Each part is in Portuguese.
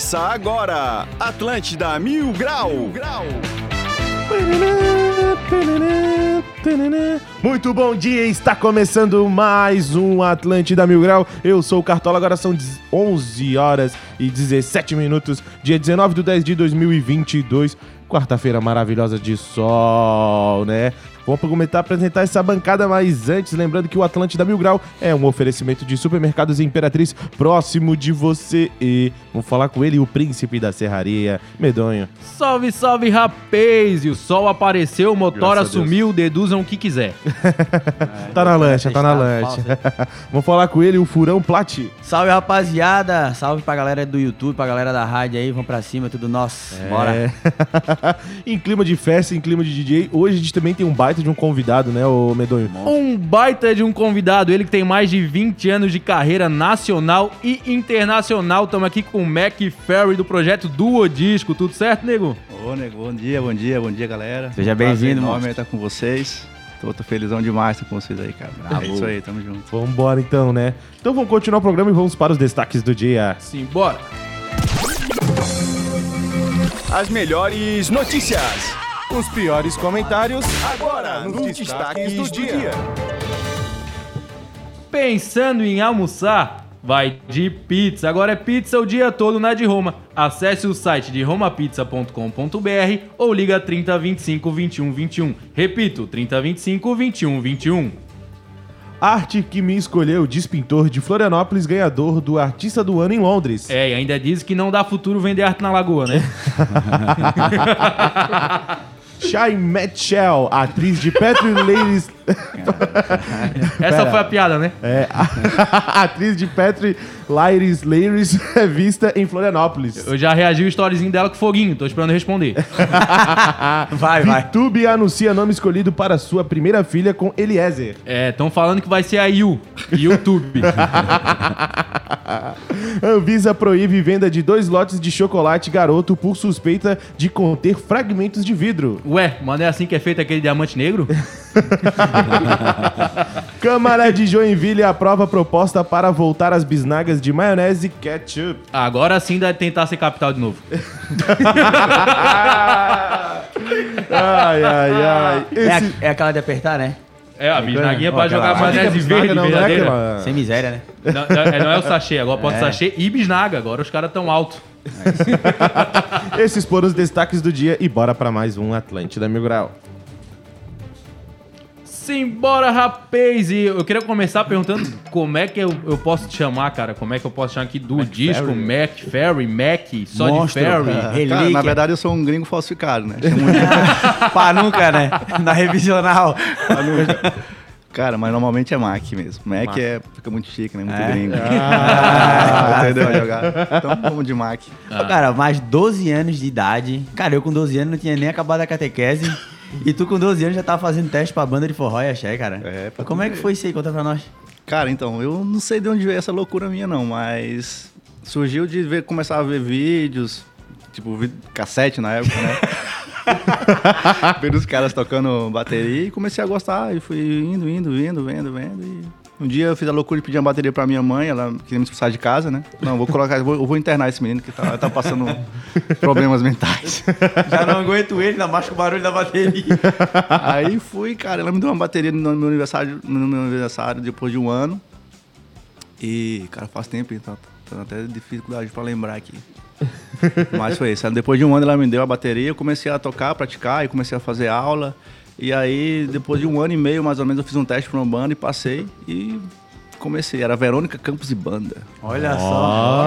Começa agora, Atlântida Mil Grau. Muito bom dia, está começando mais um Atlântida Mil Grau. Eu sou o Cartola, agora são 11 horas e 17 minutos, dia 19 de 10 de 2022, quarta-feira maravilhosa de sol, né? Vamos começar a apresentar essa bancada, mas antes, lembrando que o Atlântida Mil Grau é um oferecimento de supermercados Imperatriz próximo de você. E vamos falar com ele, o príncipe da serraria, Medonho. Salve, salve, rapaz! E o sol apareceu, o motor Graças assumiu, deduzam o que quiser. tá na lancha, tá na lancha. vamos falar com ele, o Furão Plat. Salve rapaziada, salve pra galera do YouTube, pra galera da rádio aí, vamos pra cima, tudo nosso. Bora. É. em clima de festa, em clima de DJ, hoje a gente também tem um baita de um convidado, né, o Medonho? Um baita de um convidado, ele que tem mais de 20 anos de carreira nacional e internacional. Estamos aqui com o Mac Ferry do projeto Duo Disco, tudo certo, nego? Ô, nego, bom dia, bom dia, bom dia, galera. Seja bem-vindo, monstro. estar com vocês. Tô, tô felizão demais estar com vocês aí, cara. É isso aí, tamo junto. Vamos embora então, né? Então vamos continuar o programa e vamos para os destaques do dia. Sim, bora. As melhores notícias. Os piores comentários Agora, nos destaques do dia. Pensando em almoçar? Vai de pizza. Agora é pizza o dia todo na de Roma. Acesse o site de romapizza.com.br ou liga 3025 21 21. Repito, 3025 21 21. Arte que me escolheu, Despintor de Florianópolis, ganhador do Artista do Ano em Londres. É, e ainda diz que não dá futuro vender arte na lagoa, né? Shai Mitchell, atriz de Patrick Ladies... Essa Pera. foi a piada, né? É, a atriz de Patrick Ladies Ladies é vista em Florianópolis. Eu já reagi o storyzinho dela com foguinho, tô esperando responder. Vai, vai. VTube anuncia nome escolhido para sua primeira filha com Eliezer. É, estão falando que vai ser a Yu, YouTube. Anvisa proíbe venda de dois lotes de chocolate garoto por suspeita de conter fragmentos de vidro. Ué, mano, é assim que é feito aquele diamante negro? Câmara de Joinville aprova proposta para voltar às bisnagas de maionese e ketchup. Agora sim deve tentar ser capital de novo. Ai, ai, ai. É, Esse... a- é aquela de apertar, né? É, a bisnaguinha pra Aquela- jogar é maionese verde não, não é verdadeira. aquela- Sem miséria, né? Não, não, é, não é o sachê, agora pode É. sachê e bisnaga. Agora os caras tão alto. Esses foram os destaques do dia e bora para mais um Atlântida Mil Grau. Simbora, rapaz! E eu queria começar perguntando como é que eu, eu posso te chamar, cara? Como é que eu posso chamar aqui do disco? Mac Ferry, Mac, só Monstro, de Ferry. é. Cara, Relíquia. na verdade eu sou um gringo falsificado, né? De- Pá, nunca, né? Na revisional. Cara, mas normalmente é Mac mesmo. Mac, é, fica muito chique, né? Muito É. gringo. Ah. Entendeu? Jogar. Então vamos de Mac. Ô, Cara, mais 12 anos de idade. Cara, eu com 12 anos não tinha nem acabado a catequese. E tu com 12 anos já tava fazendo teste pra banda de forró e axé, cara. É, pra Como é que foi isso aí? Conta pra nós. Cara, então, eu não sei de onde veio essa loucura minha, não, mas surgiu de ver, começar a ver vídeos, tipo, cassete na época, né? Ver os caras tocando bateria e comecei a gostar. E fui indo, indo, indo, vendo, vendo. E um dia eu fiz a loucura de pedir uma bateria pra minha mãe, ela queria me expulsar de casa, né? Não, vou colocar, eu vou, eu vou internar esse menino que tá, tá passando problemas mentais. Já não aguento ele, ainda mais com o barulho da bateria. Aí fui, cara, ela me deu uma bateria no meu aniversário, no meu aniversário depois de um ano. E, cara, faz tempo, então tô até dificuldade pra lembrar aqui. Mas foi isso. Depois de um ano ela me deu a bateria, eu comecei a tocar, praticar e comecei a fazer aula. E aí, depois de um ano e meio, mais ou menos, eu fiz um teste pra uma banda e passei e comecei. Era Verônica Campos e Banda. Olha só.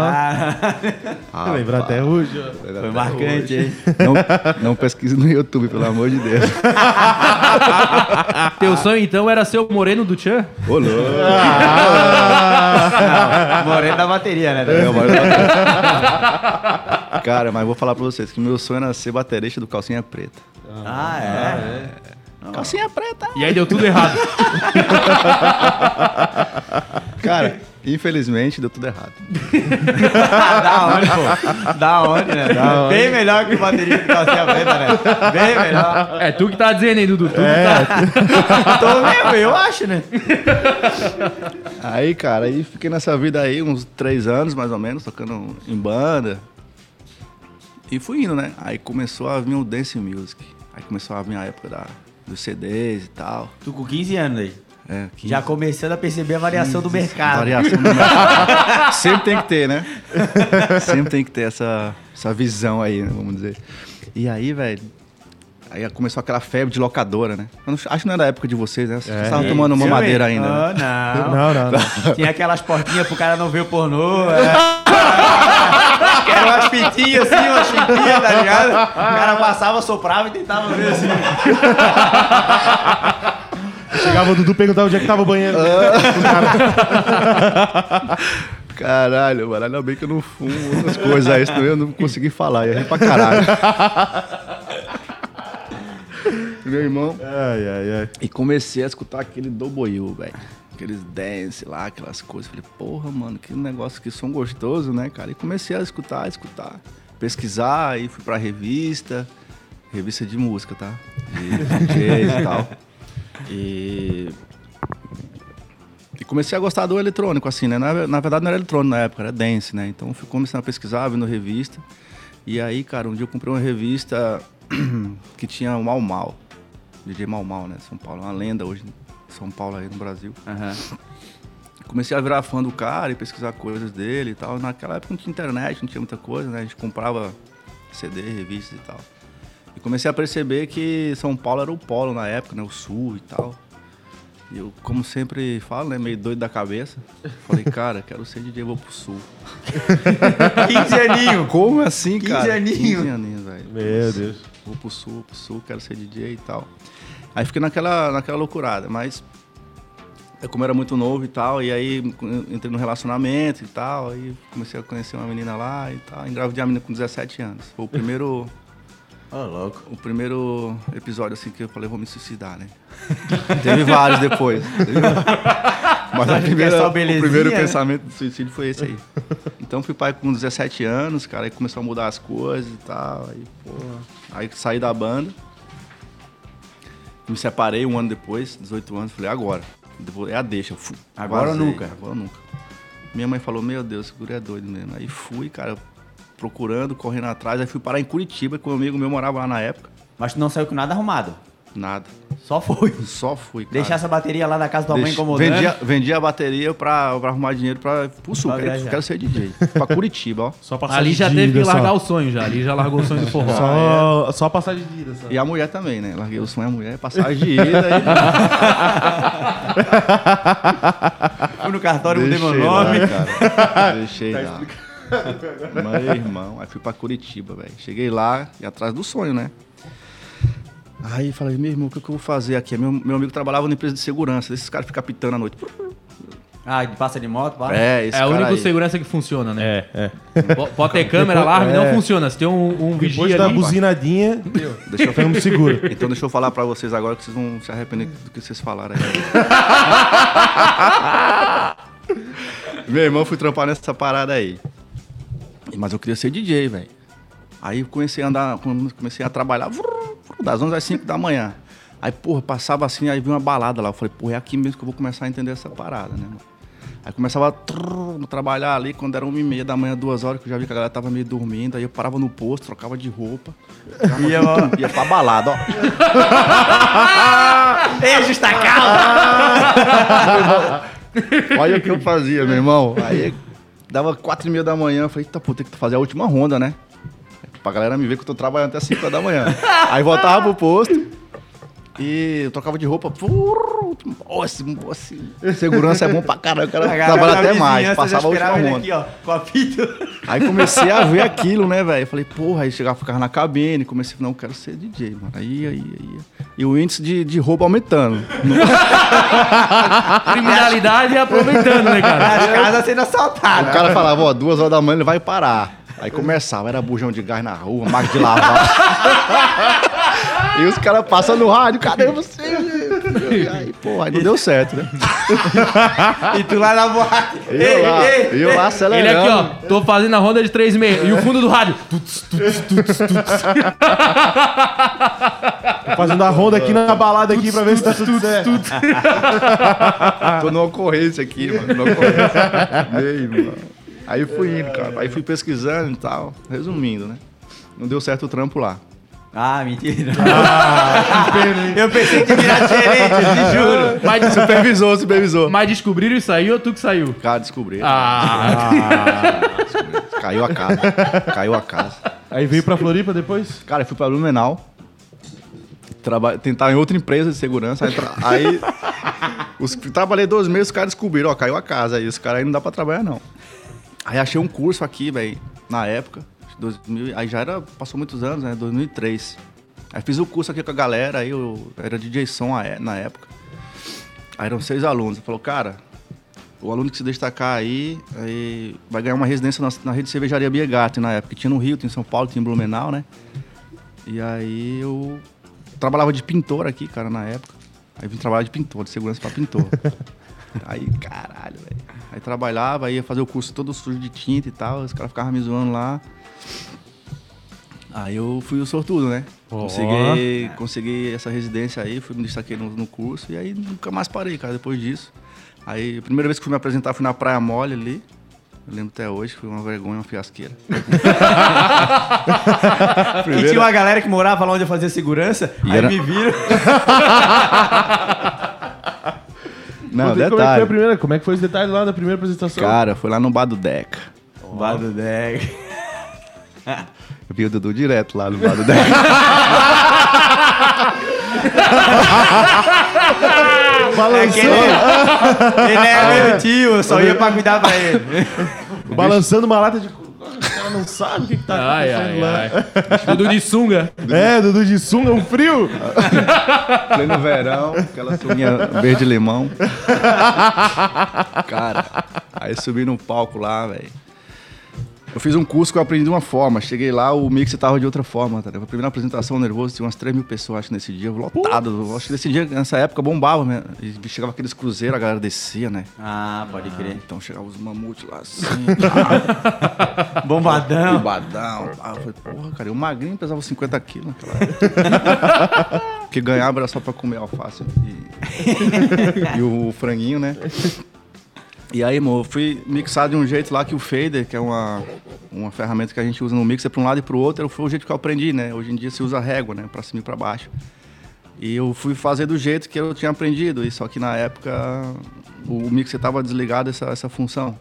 Ah, lembra até hoje. Foi marcante, hein? Não, não pesquise no YouTube, pelo amor de Deus. Teu sonho então era ser o moreno do Tchan? Ô, louco. Moreno da bateria, né? É, mas- Cara, mas vou falar pra vocês que meu sonho era ser baterista do Calcinha Preta. Ah, é? Calcinha Preta! E aí deu tudo errado. Cara, infelizmente deu tudo errado. da onde, pô? Da onde, né? Bem melhor que bateria de calcinha preta, né? Bem melhor. É tu que tá dizendo aí, Dudu. Tu É. que tá... Tô mesmo, eu acho, né? Aí, cara, aí fiquei nessa vida aí uns três anos, mais ou menos, tocando em banda. E fui indo, né? Aí começou a vir o Dance Music. Aí começou a vir a época da, dos CDs e tal. Tu com 15 anos aí. É, 15, Já começando a perceber a variação do 15, mercado. Variação do mercado. Sempre tem que ter, né? Sempre tem que ter essa, essa visão aí, né? Vamos dizer. E aí, velho. Aí começou aquela febre de locadora, né? Eu não- acho que não era da época de vocês, né? Vocês estavam tomando uma madeira ainda. né? Ah, não. Não, não, não. Tinha aquelas portinhas pro cara não ver o pornô. É. Umas fitinhas assim, umas fitinhas, tá ligado? O cara passava, soprava e tentava ver assim. Chegava o Dudu perguntava onde é que tava o banheiro. Caralho, mano, ainda bem que eu não fumo outras coisas aí, senão eu não consegui falar, ia rir pra caralho. Meu irmão. Ai, ai, ai. E comecei a escutar aquele Doboyu, velho. Aqueles dance lá, aquelas coisas. Falei, porra, mano, que negócio, que som gostoso, né, cara? E comecei a escutar, a escutar. Pesquisar, aí fui pra revista. Revista de música, tá? De DJs e tal. E. E comecei a gostar do eletrônico, assim, né? Na, na verdade não era eletrônico na época, era dance, né? Então fui começando a pesquisar, vendo revista. E aí, cara, um dia eu comprei uma revista que tinha o Mal Mal. DJ Mal Mal, né? São Paulo, é uma lenda hoje São Paulo aí no Brasil. Comecei a virar fã do cara e pesquisar coisas dele e tal. Naquela época não tinha internet, não tinha muita coisa, né? A gente comprava CD, revistas e tal. E comecei a perceber que São Paulo era o polo na época, né? O sul e tal. E eu, como sempre falo, né? Meio doido da cabeça. Falei, cara, quero ser DJ, vou pro sul. 15 aninhos. Como assim, 15 cara? aninhos. 15 aninhos, velho. Meu Deus. Vou pro sul, vou pro sul, quero ser DJ e tal. Aí fiquei naquela, naquela loucurada, mas eu como era muito novo e tal, e aí entrei no relacionamento e tal, aí comecei a conhecer uma menina lá e tal, engravidei a menina com 17 anos. Foi o primeiro, Ô, louco. o primeiro episódio assim que eu falei, vou me suicidar, né? Teve vários depois. Teve- Mas a é primeira, o primeiro né? pensamento do suicídio foi esse aí. Então fui pai com 17 anos, cara, aí começou a mudar as coisas e tal. Aí, porra. Aí saí da banda. Me separei um ano depois, 18 anos, falei, agora. É a deixa. Fu- Agora ou vazei, nunca? Agora nunca. Minha mãe falou, meu Deus, esse guri é doido mesmo. Aí fui, cara, procurando, correndo atrás. Aí fui parar em Curitiba, que um amigo meu morava lá na época. Mas tu não saiu com nada arrumado. Nada. Só foi. Só fui, cara. Deixar essa bateria lá na casa da tua mãe incomodando. vendia, vendia a bateria pra, pra arrumar dinheiro pra, pro sul. Pra Quero, quero ser DJ. pra Curitiba, ó. Só passar Ali de já teve que só. largar o sonho já. Ali já largou o sonho do forró. Só, só passar de vida, só. E a mulher também, né? Larguei o sonho a mulher, passagem de ida. Fui no cartório, mudei meu Deixei nome. lá, cara. Deixei lá. Meu irmão, aí fui pra Curitiba, velho. Cheguei lá e atrás do sonho, né? Aí falei, meu irmão, o que, que eu vou fazer aqui? Meu, meu amigo trabalhava na empresa de segurança, esses caras ficam pitando à noite. Ah, de passa de moto, pá. É, esse É o único aí. segurança que funciona, né? É, é. Po- Pode ter câmera, alarme, não funciona. Se tem um, um Depois da ali... buzinadinha, Deixa eu ficamos seguros. Então deixa eu falar pra vocês agora que vocês vão se arrepender do que vocês falaram aí. Meu irmão, fui trampar nessa parada aí. Mas eu queria ser DJ, velho. Aí eu comecei a andar, comecei a trabalhar vrr, das 11 às 5 da manhã. Aí, porra, passava assim, aí vi uma balada lá. Eu falei, porra, é aqui mesmo que eu vou começar a entender essa parada, né, mano? Aí começava a trrr, trabalhar ali, quando era uma e meia da manhã, duas horas, que eu já vi que a galera tava meio dormindo. Aí eu parava no posto, trocava de roupa. Ia, Ia pra balada, ó. Ei, justa calma! Olha o que eu fazia, meu irmão. Aí dava quatro e meia da manhã, eu falei, eita, pô, tem que fazer a última ronda, né? Pra galera me ver que eu tô trabalhando até 5 da manhã. Aí voltava pro posto e eu trocava de roupa. Esse, esse segurança é bom pra caralho, eu quero trabalhar até mais. Passava a última ronda. aqui, ó, com. Aí comecei a ver aquilo, né, velho? Falei, porra, aí chegava, ficava na cabine, comecei, não, eu quero ser DJ, mano. Aí, aí, aí. E o índice de, de roubo aumentando. Criminalidade aproveitando, né, cara? As casas sendo O assaltadas. cara falava, ó, duas horas da manhã ele vai parar. Aí começava, era bujão de gás na rua, máquina de lavar. e os caras passam no rádio, cadê você? E aí, pô, aí não deu certo, né? E tu lá na boate. E eu lá, e eu lá Ele acelerando. aqui, ó, tô fazendo a ronda de 3 meia. E o fundo do rádio. Tuts, tuts, tuts, tuts. fazendo a ronda aqui na balada aqui pra ver se tá tudo certo. Tô numa ocorrência aqui, mano. Numa ocorrência. Meu irmão. Aí fui indo, cara. Aí fui pesquisando e tal. Resumindo, né? não deu certo o trampo lá. Ah, mentira. eu pensei que virado gerente, eu te juro. Mas supervisou, supervisou. Mas descobriram e saiu ou tu que saiu? Cara, descobri. Ah, Caiu a casa. Caiu a casa. Aí veio pra Floripa depois? Cara, eu fui pra Blumenau. Traba... Tentar em outra empresa de segurança. Aí, tra- aí os... trabalhei dois meses, os caras descobriram, ó, caiu a casa. Aí os caras aí não dá pra trabalhar, não. Aí achei um curso aqui, velho, na época. acho que 2000, aí já era, passou muitos anos, né? 2003. Aí fiz o curso aqui com a galera, aí eu era DJ som é- na época. Aí eram seis alunos. Falou, cara, o aluno que se destacar aí, aí vai ganhar uma residência na, na rede de cervejaria Biergarten na época. Tinha no Rio, tinha em São Paulo, tinha em Blumenau, né? E aí eu trabalhava de pintor aqui, cara, na época. Aí vim trabalhar de pintor, de segurança pra pintor. aí, caralho, velho. Aí trabalhava, ia fazer o curso todo sujo de tinta e tal, os caras ficavam me zoando lá. Aí eu fui o sortudo, né? Consegui, consegui essa residência aí, fui me destaquei no, no curso e aí nunca mais parei, cara, depois disso. Aí a primeira vez que fui me apresentar fui na Praia Mole ali. Eu lembro até hoje, foi uma vergonha, uma fiasqueira. E tinha uma galera que morava lá onde eu fazia segurança, E aí era- me viram. Não, Conta aí Como é que foi a detalhe. primeira? Como é que foi os detalhes lá da primeira apresentação? Cara, foi lá no Bar do Deca. Vá do deck. Eu vi o Dudu direto lá no Bar do Deca. balançando, Ele é meu tio, eu só ia pra cuidar pra ele. balançando uma lata de... Não sabe o que, que tá ai, acontecendo ai, lá. ai. Dudu de sunga. É, Dudu de sunga, um frio. Pleno verão, aquela sunguinha verde limão. Cara, aí subi no palco lá, velho. Eu fiz um curso que eu aprendi de uma forma. Cheguei lá, o mix tava de outra forma, tá ligado? A primeira apresentação nervoso, tinha umas 3 mil pessoas, acho, nesse dia, lotado. Eu Acho que nesse dia, nessa época, bombava, né? E chegava aqueles cruzeiros, a galera descia, né? Ah, pode crer. Então chegava os mamutes lá assim, Bombadão. bombadão. Ah, eu falei, porra, cara, e o magrinho pesava 50 quilos naquela época. Porque ganhava era só pra comer alface e, e o franguinho, né? E aí, amor, eu fui mixar de um jeito lá que o fader, que é uma, uma ferramenta que a gente usa no mixer pra um lado e pro outro, foi o jeito que eu aprendi, né? Hoje em dia se usa régua, né? Pra cima e pra baixo. E eu fui fazer do jeito que eu tinha aprendido, e só que na época o mixer tava desligado essa, essa função.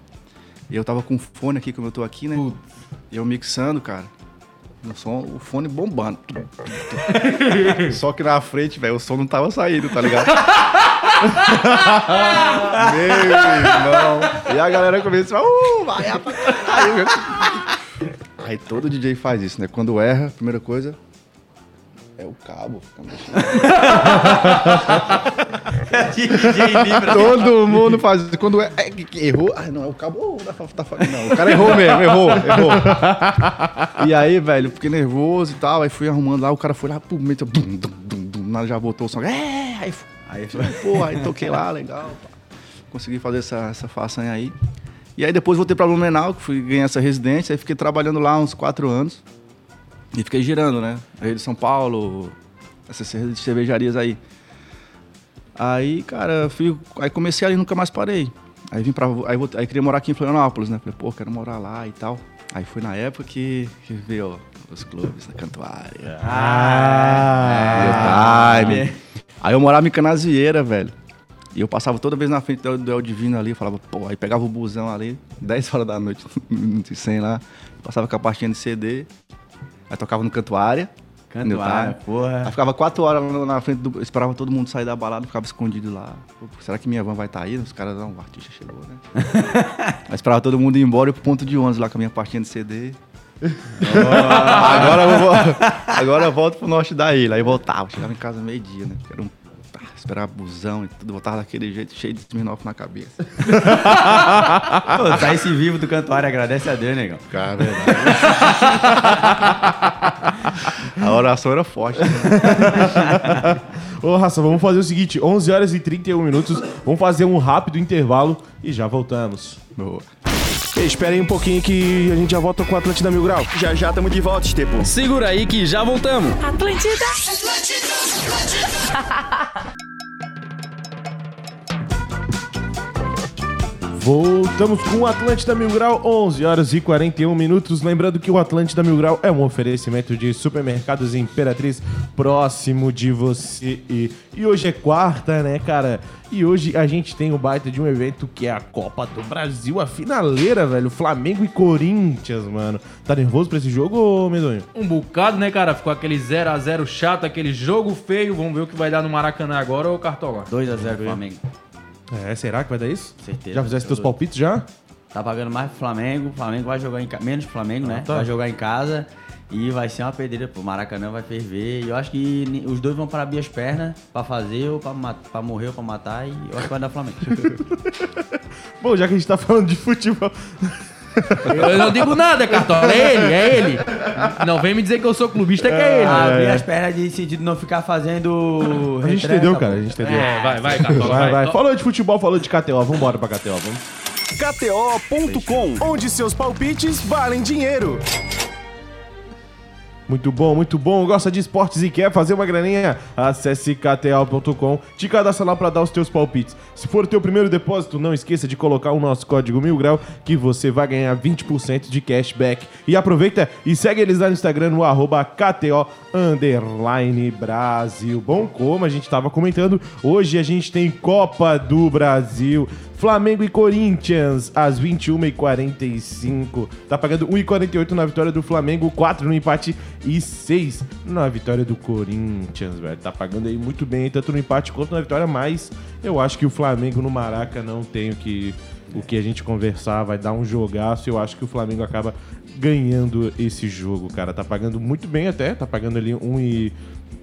E eu tava com o fone aqui, como eu tô aqui, né? E eu mixando, cara. O, som, o fone bombando. Só que na frente, velho, o som não tava saindo, tá ligado? Meu irmão. E a galera começa a falar, uh, vai, rapaz. Aí, Aí todo DJ faz isso, né? Quando erra, a primeira coisa é o cabo. Todo mundo faz isso. Quando é, é errou. Ah, não, é o cabo. oh, tá, tá, não, o cara errou mesmo, errou, errou. E aí, velho, eu fiquei nervoso e tal. Aí fui arrumando lá, o cara foi lá, pum, meteu. Dum, dum, dum, dum, já botou o som. É, aí, fu- aí, foi, pô, aí toquei lá, legal. pá. Consegui fazer essa, essa façanha aí. E aí depois voltei pra Blumenau, que fui ganhar essa residência. Aí fiquei trabalhando lá uns quatro anos. E fiquei girando, né? Rede de São Paulo, essas cervejarias aí. Aí, cara, fui, aí comecei ali nunca mais parei. Aí vim pra. Aí, aí queria morar aqui em Florianópolis, né? Falei, pô, quero morar lá e tal. Aí foi na época que, que veio os clubes da Cantuária. Ah, Meu time. Aí eu morava em Canasvieira, velho. E eu passava toda vez na frente do, do El Divino ali, eu falava, pô, aí pegava o busão ali, 10 horas da noite, minuto e 100 lá, passava com a pastinha de CD, aí tocava no Cantuária. Cantuária, Aí porra. ficava quatro horas lá na frente do. Esperava todo mundo sair da balada, ficava escondido lá. Pô, será que minha van vai estar aí? Os caras, não, o artista chegou, né? aí esperava todo mundo ir embora e pro ponto de ônibus lá com a minha pastinha de CD. Agora, eu vou, agora eu volto pro norte da ilha. Aí voltava, chegava em casa meio-dia, né? Era um, ah, esperava busão e tudo, voltava daquele jeito, cheio de Smirnoff na cabeça. Pô, tá esse vivo do Cantuária, agradece a Deus, negão. Cara, verdade. a oração era forte. Né? Ô, Raça, vamos fazer o seguinte: 11 horas e 31 minutos. Vamos fazer um rápido intervalo e já voltamos. Boa. Espera aí um pouquinho que a gente já volta com o Atlântida Mil Grau. Já já tamo de volta, Estepo. Segura aí que já voltamos. Atlântida. Voltamos com o Atlântida Mil Grau, 11 horas e 41 minutos. Lembrando que o Atlântida Mil Grau é um oferecimento de supermercados Imperatriz próximo de você. E, e hoje é quarta, né, cara? E hoje a gente tem o baita de um evento que é a Copa do Brasil, a finaleira, velho. Flamengo e Corinthians, mano. Tá nervoso pra esse jogo, ô Medonho? Um bocado, né, cara? Ficou aquele 0x0 chato, aquele jogo feio. Vamos ver o que vai dar no Maracanã agora, ô Cartola. 2x0 Flamengo. É, será que vai dar isso? Certeza. Já fizesse teus palpites já? Tá pagando mais pro Flamengo. O Flamengo vai jogar em casa. Menos pro Flamengo, né? tá. Vai jogar em casa. E vai ser uma pedreira, pô. O Maracanã vai ferver. E eu acho que os dois vão para abrir as pernas pra fazer, ou pra morrer, ou pra matar. E eu acho que vai dar Flamengo. Bom, já que a gente tá falando de futebol. Eu não digo nada, Cartola. É ele, é ele. Não vem me dizer que eu sou clubista, que é ele. abrir as pernas de sentido não ficar fazendo. A gente entendeu, cara. A gente entendeu. É, vai, vai, Cartola. Vai, vai. Vai. Falou de futebol, falou de KTO. Vambora pra KTO, vamos. KTO.com, onde seus palpites valem dinheiro. Muito bom, muito bom. Gosta de esportes e quer fazer uma graninha? Acesse kto.com, te cadastra lá para dar os teus palpites. Se for o teu primeiro depósito, não esqueça de colocar o nosso código mil grau que você vai ganhar 20% de cashback. E aproveita e segue eles lá no Instagram no arroba KTO Brasil. Bom, como a gente estava comentando, hoje a gente tem Copa do Brasil. Flamengo e Corinthians, às 21h45. Tá pagando 1,48 na vitória do Flamengo, 4 no empate e 6 na vitória do Corinthians, velho. Tá pagando aí muito bem, tanto no empate quanto na vitória, mas eu acho que o Flamengo no Maraca não tem o que, o que a gente conversar, vai dar um jogaço. Eu acho que o Flamengo acaba ganhando esse jogo, cara. Tá pagando muito bem até, tá pagando ali 1 e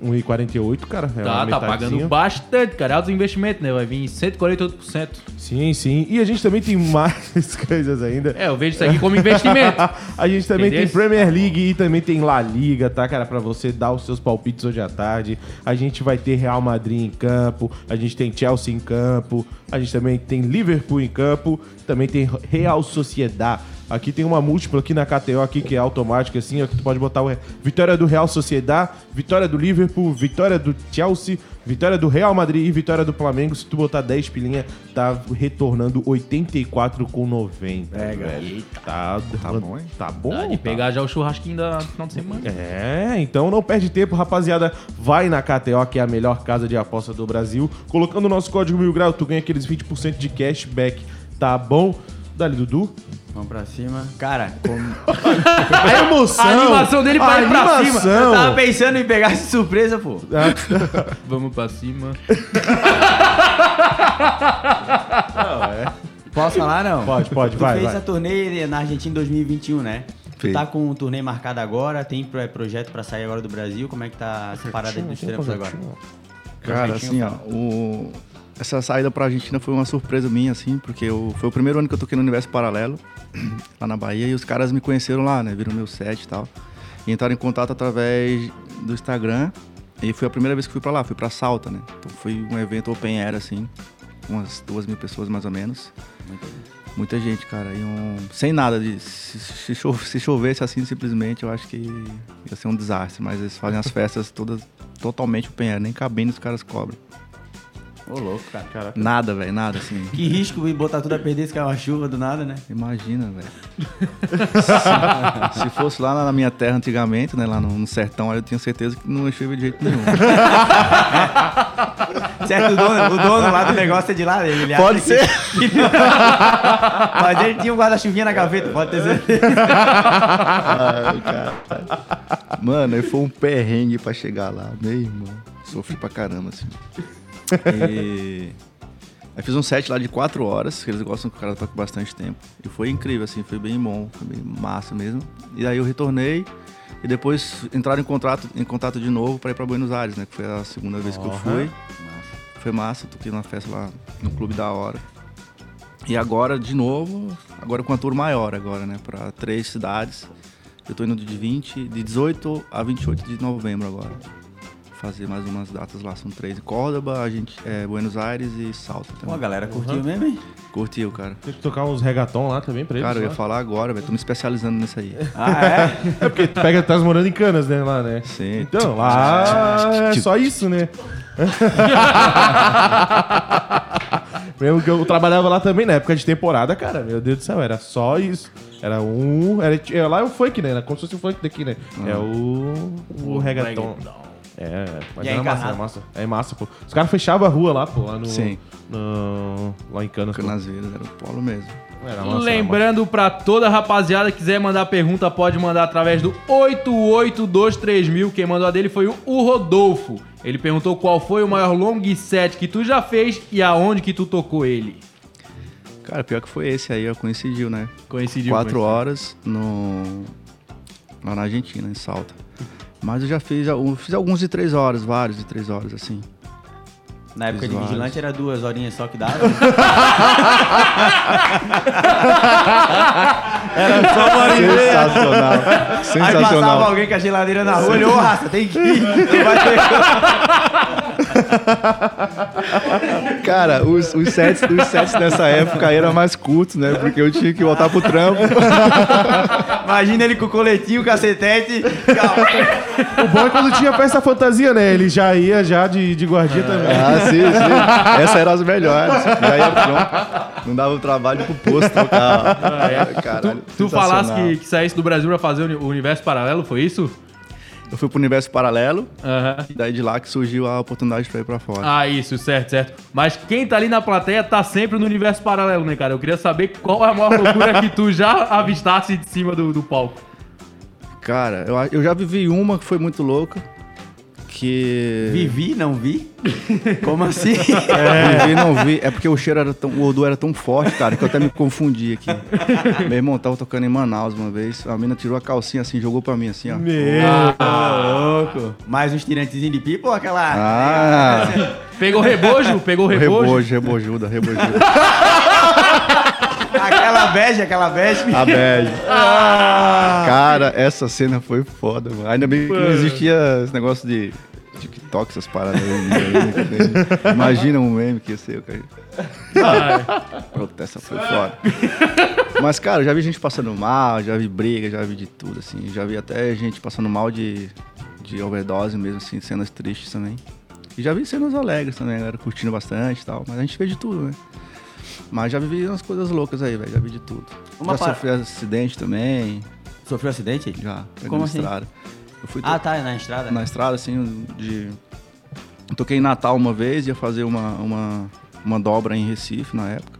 1,48, cara. É Tá, tá pagando bastante, cara. Altos investimentos, né? Vai vir 148%. Sim, sim. E a gente também tem mais coisas ainda. É, eu vejo isso aqui como investimento. A gente também Entendeu? tem Premier League e também tem La Liga, tá, cara? Pra você dar os seus palpites hoje à tarde. A gente vai ter Real Madrid em campo, a gente tem Chelsea em campo, a gente também tem Liverpool em campo, também tem Real Sociedad. Aqui tem uma múltipla aqui na KTO aqui que é automática assim, ó, que tu pode botar o vitória do Real Sociedad, vitória do Liverpool, vitória do Chelsea, vitória do Real Madrid e vitória do Flamengo. Se tu botar 10 pilinha, tá retornando 84,90. É, velho. Tá, tá bom, hein? Tá bom. Dá de tá pegar já o churrasquinho da final de semana. é, então não perde tempo, rapaziada. Vai na KTO, que é a melhor casa de aposta do Brasil. Colocando o nosso código Mil Grau, tu ganha aqueles 20% de cashback, tá bom? Dali, Dudu. Vamos pra cima. Cara, como... A emoção! A animação dele pra a ir pra cima. eu tava pensando em pegar de surpresa, pô. Vamos pra cima. Posso falar, não? Pode, pode, tu vai, fez vai. a turnê na Argentina em 2021, né? Tu Fiz. tá com um turnê marcado agora, tem pro- projeto pra sair agora do Brasil, como é que tá essa parada aí dos trampos agora? Cara, assim, ó, o... essa saída pra Argentina foi uma surpresa minha, assim, porque eu... foi o primeiro ano que eu toquei no Universo Paralelo, lá na Bahia, e os caras me conheceram lá, né? Viram meu set e tal. E entraram em contato através do Instagram. E foi a primeira vez que fui pra lá, fui pra Salta, né? Então foi um evento open air, assim, com umas duas mil pessoas mais ou menos. Muita gente, cara. E um... Sem nada de. Se, se cho- se chovesse assim simplesmente, eu acho que ia ser um desastre. Mas eles fazem as festas todas totalmente open air, nem cabine os caras cobram. Ô, louco, cara. Nada, velho, nada assim. Que risco e botar tudo a perder se cair uma chuva do nada, né? Imagina, velho. se, se fosse lá na minha terra antigamente, né, lá no, no sertão, aí eu tenho certeza que não ia chover de jeito nenhum. Certo, o dono, o dono lá do negócio é de lá, ele acha Pode que- ser. Mas ele tinha um guarda-chuvinha na gaveta, pode ter certeza. Ai, cara. Mano, aí foi um perrengue pra chegar lá, meu irmão. Sofri pra caramba, assim. E... Aí fiz um set lá de quatro horas, que eles gostam que o cara toque bastante tempo. E foi incrível, assim, foi bem bom, foi bem massa mesmo. E aí eu retornei e depois entraram em contato, em contato de novo pra ir pra Buenos Aires, né? Que foi a segunda vez que eu fui. Foi massa, toquei numa festa lá no Clube da Hora. E agora, de novo, agora com a tour maior agora, né? Pra três cidades. Eu tô indo de 20, de 18 a 28 de novembro agora. Fazer mais umas datas lá, são três. Córdoba, a gente, é, Buenos Aires e Salta Pô, a também. galera curtiu mesmo, hein? Curtiu, cara. Tem que tocar uns reggaeton lá também pra eles. Cara, eu ia lá. falar agora, velho. Tô me especializando nisso aí. Ah, é? É porque tu pega, tá morando em Canas, né, lá, né? Sim. Então, lá é só isso, né? Mesmo que eu trabalhava lá também na época de temporada, cara, meu Deus do céu, era só isso. Era um. Era, lá é o funk, né? Era como se fosse o funk daqui, né? É o. O, reggaeton. É, mas E aí, era massa, era massa. É massa, pô. Os caras fechavam a rua lá, pô, lá no. Sim. no- lá em Canas. Canaseiras, era o polo mesmo. Era massa, era Lembrando pra toda a rapaziada que quiser mandar pergunta, pode mandar através do 8823000. Quem mandou a dele foi o, Rodolfo. Ele perguntou qual foi o maior long set que tu já fez e aonde que tu tocou ele. Cara, pior que foi esse aí, ó, coincidiu, né? Coincidiu Quatro com horas no... lá na Argentina, em Salta. Mas eu já fiz, eu fiz alguns de três horas, vários de três horas, assim. Na época de Vários. vigilante era duas horinhas só que dava. Sensacional. Aí passava Sensacional. alguém com a geladeira na rua, ele, ô raça, tem que ir. Cara, os, os, sets, os sets nessa época eram mais curtos, né? Porque eu tinha que voltar pro trampo. Imagina ele com o coletinho, cacetete. O bom é quando tinha peça fantasia, né? Ele já ia já de, de guardia também. Ah, sim, sim. Essa era as melhores. Já ia pronto. Não dava o trabalho pro posto tocar. Caralho, Tu falasse sensacional. que, que saísse do Brasil pra fazer o universo paralelo, foi isso? Eu fui pro universo paralelo, Aham. e daí de lá que surgiu a oportunidade pra ir pra fora. Ah, isso, certo, certo. Mas quem tá ali na plateia tá sempre no universo paralelo, né, cara? Eu queria saber qual é a maior loucura que tu já avistasse de cima do, do palco. Cara, eu, eu já vivi uma que foi muito louca. Que. Vivi, não vi? Como assim? É. Vivi, não vi. É porque o cheiro era tão. O odor era tão forte, cara, que eu até me confundi aqui. Meu irmão tava tocando em Manaus uma vez. A mina tirou a calcinha assim, jogou pra mim assim, ó. Meu. Ah, louco. Mais uns tirantezinhos de pipa ou aquela... Ah! Pegou rebojo? Pegou rebojo? Rebojo, rebojuda, rebojuda. Aquela bege, aquela bege. A bad. Cara, essa cena foi foda, mano. Ainda bem que não existia esse negócio de TikTok, essas paradas aí. né? Imagina um meme que ia ser, cara. Puta, essa foi foda. Mas, cara, já vi gente passando mal, já vi briga, já vi de tudo, assim. Já vi até gente passando mal de, de overdose mesmo, assim, cenas tristes também. E já vi cenas alegres também, a galera curtindo bastante e tal. Mas a gente vê de tudo, né? Mas já vivi umas coisas loucas aí, velho. Já vi de tudo. Uma já par- sofri acidente também. Sofreu acidente? Já, Como na assim? estrada. Ah, tá, na estrada. na estrada, assim, de. Eu toquei em Natal uma vez, ia fazer uma, uma, uma dobra em Recife na época.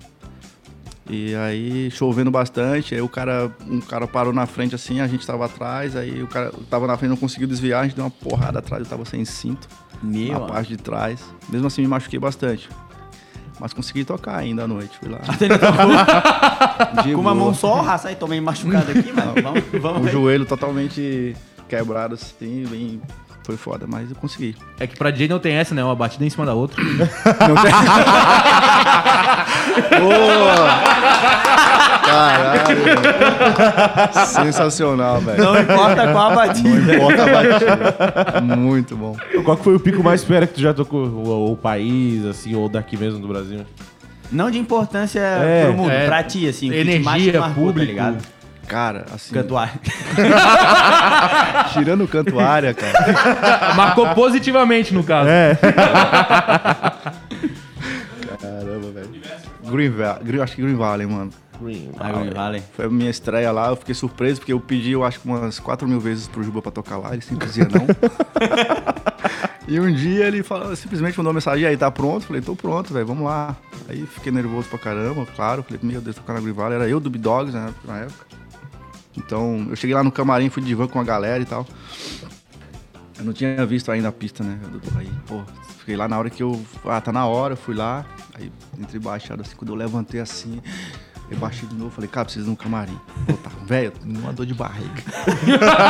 E aí, chovendo bastante, aí o cara, um cara parou na frente assim, a gente tava atrás, aí o cara tava na frente, não conseguiu desviar, a gente deu uma porrada atrás, eu tava sem cinto Meu, na parte de trás. Mesmo assim, me machuquei bastante. Mas consegui tocar ainda à noite, fui lá. Com uma mão só, raça, aí tomei machucado aqui, mano. Vamos, vamos O aí. joelho totalmente quebrado assim, bem. Foi foda, mas eu consegui. É que pra DJ não tem essa, né? Uma batida em cima da outra. Caralho. Sensacional, velho. Não importa qual a batida. Não importa a batida. Muito bom. Qual que foi o pico mais fera que tu já tocou? O, o país, assim, ou daqui mesmo do Brasil? Não de importância É, pro mundo, é. pra ti, assim. o que te Energia, marcou, público. Tá ligado? Cara, assim. Cantuário. Tirando o canto área, cara. Marcou positivamente, no caso. É. Green Valley. Green- Acho que Green Valley, mano. Ah, Green Valley. Foi a minha estreia lá, eu fiquei surpreso, porque eu pedi, eu acho que umas 4 mil vezes pro Juba pra tocar lá, ele sempre dizia não. e um dia ele falou, simplesmente mandou uma mensagem, e aí, tá pronto? Falei, tô pronto, velho, vamos lá. Aí fiquei nervoso pra caramba, claro, falei, meu Deus, tocar na Green Valley, era eu do B-Dogs né, na época. Então, eu cheguei lá no camarim, fui de van com a galera e tal. Eu não tinha visto ainda a pista, né? Aí, pô, fiquei lá na hora que eu. Ah, tá na hora, fui lá. Aí entrei baixado assim, quando eu levantei assim, eu baixei de novo, falei, cara, preciso de um camarim. Tá, velho, uma dor de barriga.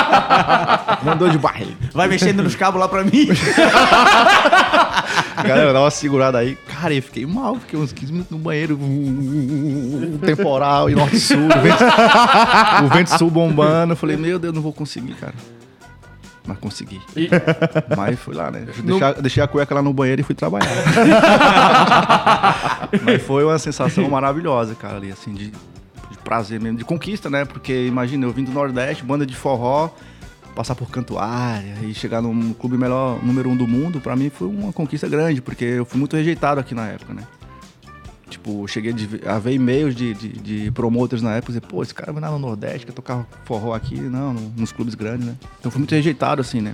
uma dor de barriga. Vai mexendo nos cabos lá pra mim. Galera, dá uma segurada aí. Cara, eu fiquei mal, fiquei uns 15 minutos no banheiro. um Temporal e norte-sul. O vento, o vento sul bombando. Eu falei, meu Deus, não vou conseguir, cara. Mas consegui. E- Mas fui lá, né? Deixei, deixei a cueca lá no banheiro e fui trabalhar. Mas foi uma sensação maravilhosa, cara, ali, assim, de, de prazer mesmo, de conquista, né? Porque imagina, eu vim do Nordeste, banda de forró, passar por Cantuária e chegar no clube melhor número um do mundo, pra mim foi uma conquista grande, porque eu fui muito rejeitado aqui na época, né? Tipo, cheguei a ver e-mails de, de, de promoters na época, dizer, pô, esse cara vai lá no Nordeste, quer tocar forró aqui, não, no- nos clubes grandes, né? Então fui muito rejeitado, assim, né?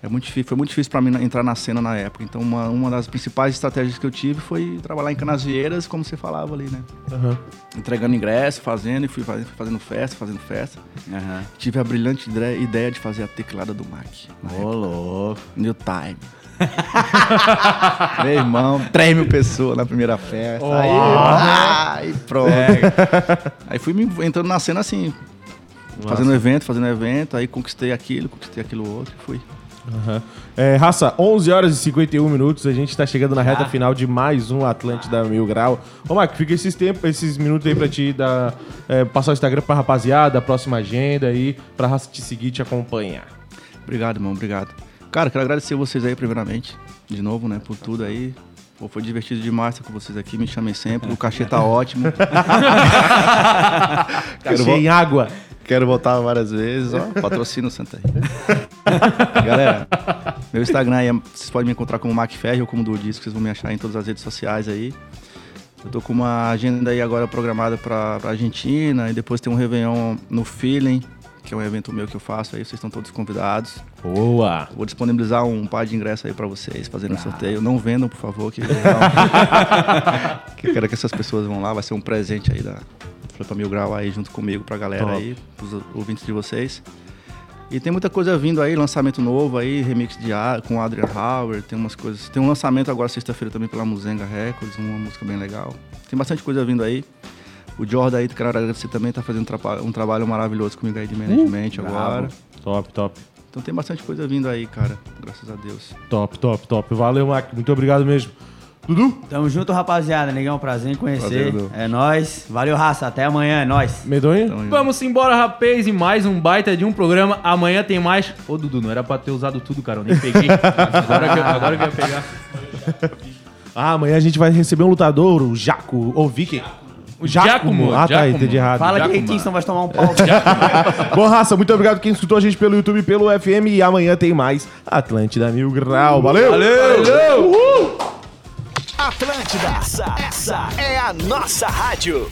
É muito difícil, foi muito difícil pra mim entrar na cena na época. Então uma, uma das principais estratégias que eu tive foi trabalhar em Canasvieiras, como você falava ali, né? Aham. Entregando ingresso, fazendo, e fui fazendo, fui fazendo festa, fazendo festa. Aham. Tive a brilhante ideia de fazer a teclada do Mac. Ô, louco. New Time. Meu irmão, 3 mil pessoas na primeira festa. Aí, aí pronto. Aí fui me entrando na cena assim, fazendo evento, fazendo evento, aí conquistei aquilo, conquistei aquilo outro e fui. Aham. É, raça, 11 horas e 51 minutos, a gente tá chegando na reta final de mais um Atlântida Mil Grau. Ô, Marco, fica esses tempos, esses minutos aí pra te dar, é, passar o Instagram pra rapaziada, a próxima agenda aí, pra raça te seguir e te acompanhar. Obrigado, irmão, obrigado. Cara, quero agradecer vocês aí, primeiramente, de novo, né, por tudo aí. Pô, foi divertido demais estar com vocês aqui, me chamem sempre, o cachê tá ótimo. Cachê em água. Quero voltar várias vezes, ó. Patrocínio Santa Rita. Galera, meu Instagram aí, é- vocês podem me encontrar como Mac Ferri ou como do Disco, vocês vão me achar em todas as redes sociais aí. Eu tô com uma agenda aí agora programada pra, pra Argentina e depois tem um Réveillon no Feeling, que é um evento meu que eu faço aí, vocês estão todos convidados. Boa. Vou disponibilizar um par de ingressos aí pra vocês fazerem um sorteio. Não vendam, por favor, que, que eu quero que essas pessoas vão lá. Vai ser um presente aí da Flapa Mil Grau aí junto comigo pra galera Top. aí, pros ouvintes de vocês. E tem muita coisa vindo aí, lançamento novo aí, remix de A- com Adrian Hauer, tem umas coisas. Tem um lançamento agora sexta-feira também pela Muzenga Records, uma música bem legal. Tem bastante coisa vindo aí. O Jordan aí, quero agradecer também, tá fazendo um, trabalho maravilhoso comigo aí de management agora. Top, top. Então tem bastante coisa vindo aí, cara. Graças a Deus. Top, top, top. Valeu, Marco. Muito obrigado mesmo. Dudu? Tamo junto, rapaziada. Negão, prazer em conhecer. Prazer, é nóis. Valeu, raça. Até amanhã. É? Tamo junto. Vamos embora, rapaz, e mais um baita de um programa. Amanhã tem mais. Ô, Dudu, não era pra ter usado tudo, cara. Eu nem peguei. Agora que eu, agora que eu ia pegar. Ah, amanhã a gente vai receber um lutador, o Jaco, ou Viking. O Giacomo, Ah, tá, Giacomo. entendi errado. Fala que mano. Kingston vai tomar um pau. Bom, raça, muito obrigado quem escutou a gente pelo YouTube e pelo FM. E amanhã tem mais Atlântida Mil Grau. Valeu! Valeu! Atlântida, essa, essa é a nossa rádio.